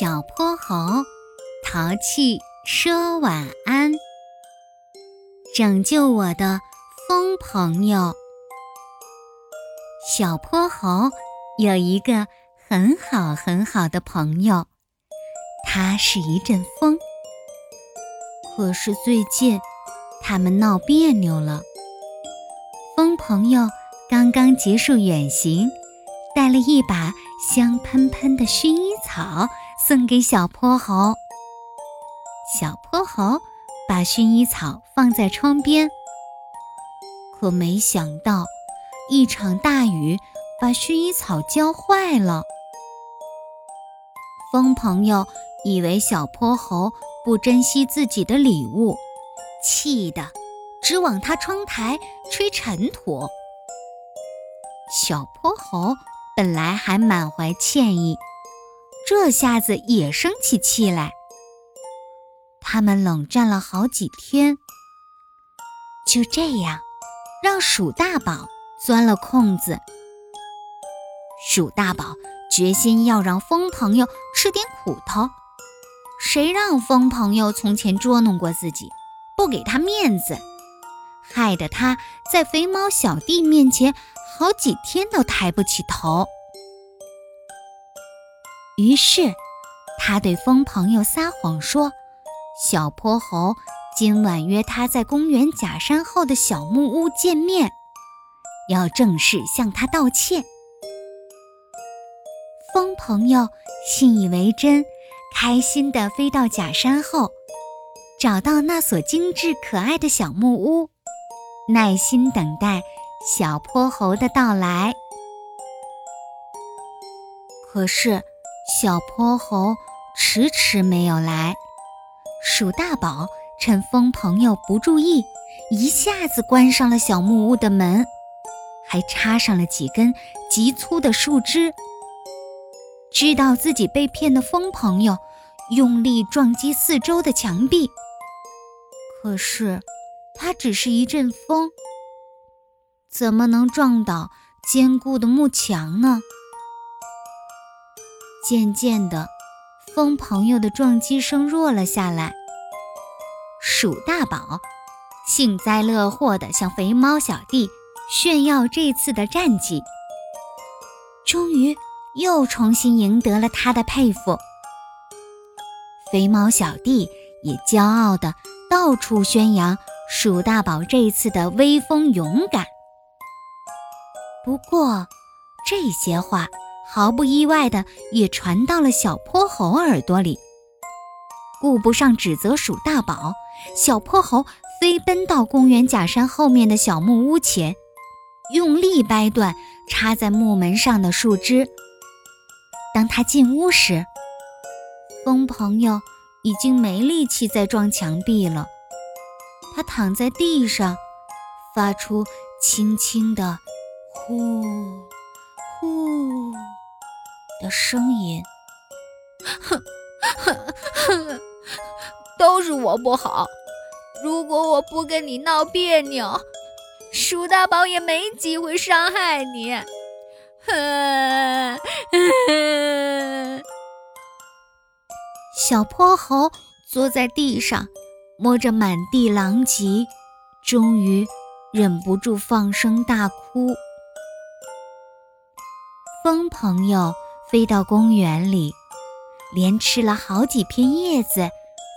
小泼猴淘气说晚安，拯救我的风朋友。小泼猴有一个很好很好的朋友，他是一阵风。可是最近他们闹别扭了。风朋友刚刚结束远行，带了一把香喷喷的薰衣草。送给小泼猴。小泼猴把薰衣草放在窗边，可没想到一场大雨把薰衣草浇坏了。风朋友以为小泼猴不珍惜自己的礼物，气得直往他窗台吹尘土。小泼猴本来还满怀歉意。这下子也生起气来。他们冷战了好几天，就这样，让鼠大宝钻了空子。鼠大宝决心要让风朋友吃点苦头。谁让风朋友从前捉弄过自己，不给他面子，害得他在肥猫小弟面前好几天都抬不起头。于是，他对风朋友撒谎说：“小泼猴今晚约他在公园假山后的小木屋见面，要正式向他道歉。”风朋友信以为真，开心地飞到假山后，找到那所精致可爱的小木屋，耐心等待小泼猴的到来。可是。小泼猴迟迟没有来，鼠大宝趁风朋友不注意，一下子关上了小木屋的门，还插上了几根极粗的树枝。知道自己被骗的风朋友用力撞击四周的墙壁，可是它只是一阵风，怎么能撞倒坚固的木墙呢？渐渐的，风朋友的撞击声弱了下来。鼠大宝幸灾乐祸地向肥猫小弟炫耀这次的战绩，终于又重新赢得了他的佩服。肥猫小弟也骄傲地到处宣扬鼠大宝这次的威风勇敢。不过，这些话。毫不意外的也传到了小泼猴耳朵里。顾不上指责鼠大宝，小泼猴飞奔到公园假山后面的小木屋前，用力掰断插在木门上的树枝。当他进屋时，风朋友已经没力气再撞墙壁了。他躺在地上，发出轻轻的“呼呼”。的声音，哼哼哼，都是我不好。如果我不跟你闹别扭，鼠大宝也没机会伤害你。哼。小泼猴坐在地上，摸着满地狼藉，终于忍不住放声大哭。风朋友。飞到公园里，连吃了好几片叶子，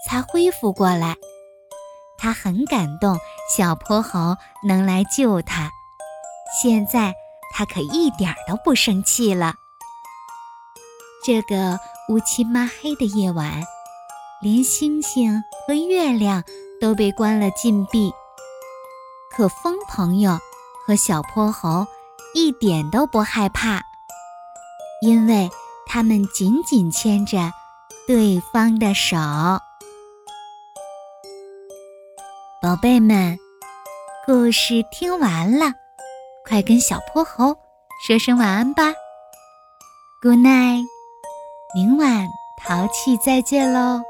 才恢复过来。他很感动，小泼猴能来救他。现在他可一点都不生气了。这个乌漆抹黑的夜晚，连星星和月亮都被关了禁闭。可风朋友和小泼猴一点都不害怕。因为他们紧紧牵着对方的手，宝贝们，故事听完了，快跟小泼猴说声晚安吧。Good night，明晚淘气再见喽。